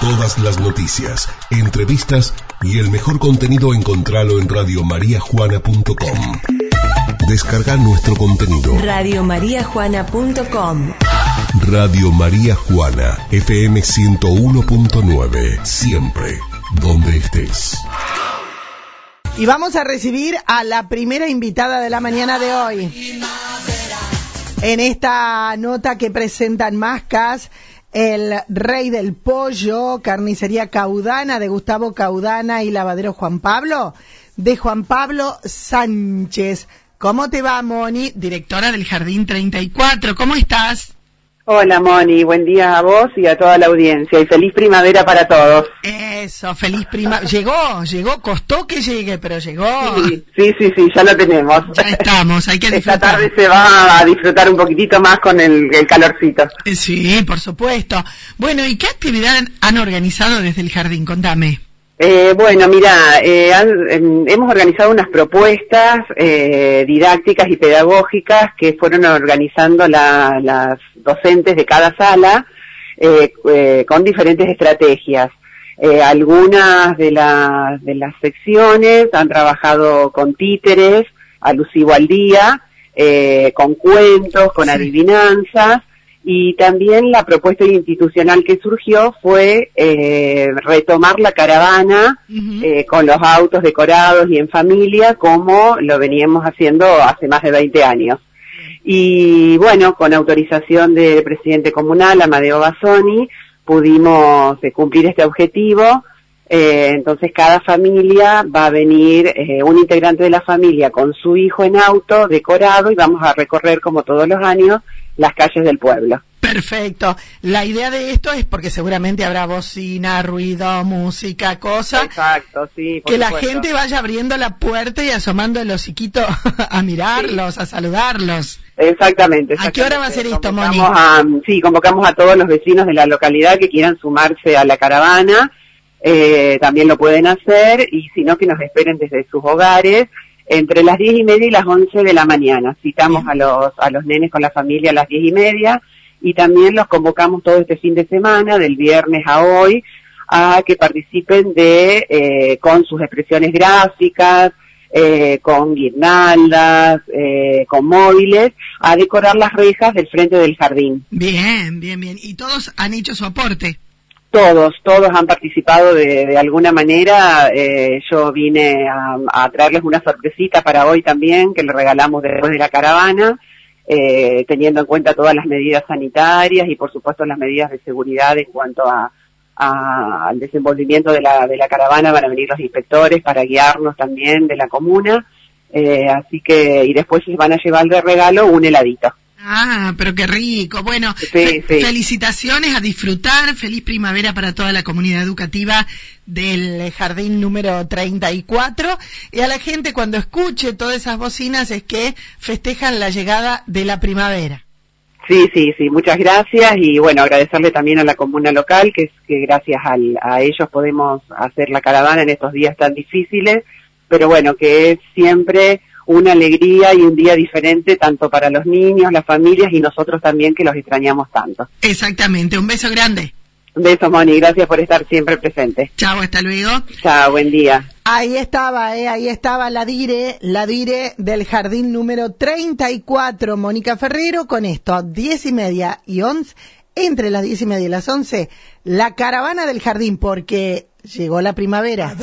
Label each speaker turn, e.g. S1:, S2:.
S1: Todas las noticias, entrevistas y el mejor contenido encontralo en radiomariajuana.com. Descarga nuestro contenido.
S2: Radiomariajuana.com
S1: Radio María Juana, FM 101.9, siempre, donde estés.
S3: Y vamos a recibir a la primera invitada de la mañana de hoy. En esta nota que presentan Mascas, el rey del pollo, carnicería Caudana de Gustavo Caudana y lavadero Juan Pablo, de Juan Pablo Sánchez. ¿Cómo te va, Moni? Directora del Jardín 34. ¿Cómo estás?
S4: Hola Moni, buen día a vos y a toda la audiencia y feliz primavera para todos.
S3: Eso, feliz primavera. Llegó, llegó, costó que llegue, pero llegó.
S4: Sí, sí, sí, sí, ya lo tenemos.
S3: Ya estamos, hay que
S4: Esta
S3: disfrutar.
S4: tarde se va a disfrutar un poquitito más con el, el calorcito.
S3: Sí, por supuesto. Bueno, ¿y qué actividad han organizado desde el jardín? Contame.
S4: Eh, bueno, mira, eh, em, hemos organizado unas propuestas eh, didácticas y pedagógicas que fueron organizando la- las docentes de cada sala eh, eh, con diferentes estrategias. Algunas de, las de las secciones han trabajado con títeres, alusivo al día, con cuentos, con
S3: Sí.
S4: adivinanzas, y también la propuesta institucional que surgió fue eh, retomar la caravana eh, con los autos decorados y en familia como lo veníamos haciendo hace más de 20 años. Y bueno, con autorización del presidente comunal, Amadeo Bassoni, pudimos eh, cumplir este objetivo. Eh, entonces cada familia va a venir, eh, un integrante de la familia con su hijo en auto decorado y vamos a recorrer como todos los años las calles del pueblo.
S3: Perfecto. La idea de esto es porque seguramente habrá bocina, ruido, música, cosas.
S4: Exacto, sí. por
S3: Que la gente vaya abriendo la puerta y asomando el hociquito a mirarlos, a saludarlos.
S4: Exactamente.
S3: ¿A qué hora va a ser esto, Moni?
S4: a- sí, convocamos a todos los vecinos de la localidad que quieran sumarse a la caravana. Eh, también lo pueden hacer y si no que nos esperen desde sus hogares entre las diez y media y las once de la mañana. Citamos a los, a los nenes con la familia a las diez y media y también los convocamos todo este fin de semana, del viernes a hoy, a que participen de, eh, con sus expresiones gráficas, eh, con guirnaldas, eh, con móviles, a decorar las rejas del frente del jardín.
S3: Bien, bien, bien. Y todos han hecho su aporte.
S4: Todos, todos han participado de, de alguna manera. Eh, yo vine a, traerles una sorpresita para hoy también, que le regalamos después de la caravana, eh, teniendo en cuenta todas las medidas sanitarias y por supuesto las medidas de seguridad en cuanto a, a- al desenvolvimiento de la, de la caravana. Van a venir los inspectores para guiarnos también de la comuna. Eh, así que, y después van a llevar de regalo un heladito.
S3: Ah, pero qué rico. Bueno,
S4: Sí,
S3: fe-
S4: sí.
S3: felicitaciones a disfrutar. Feliz primavera para toda la comunidad educativa del jardín número 34. Y a la gente cuando escuche todas esas bocinas es que festejan la llegada de la primavera.
S4: Sí, sí, sí, muchas gracias y bueno, agradecerle también a la comuna local, que es que gracias al- a ellos podemos hacer la caravana en estos días tan difíciles, pero bueno, que es siempre una alegría y un día diferente tanto para los niños, las familias y nosotros también que los extrañamos tanto.
S3: Exactamente. Un beso grande.
S4: Un beso, Moni, gracias por estar siempre presente.
S3: Chao, hasta luego.
S4: Chao, buen día.
S3: Ahí estaba, eh, ahí estaba la dire, la dire del jardín número 34, Mónica Ferrero, con esto, 10 y media y 11, entre las 10 y media y las 11, la caravana del jardín, porque llegó la primavera.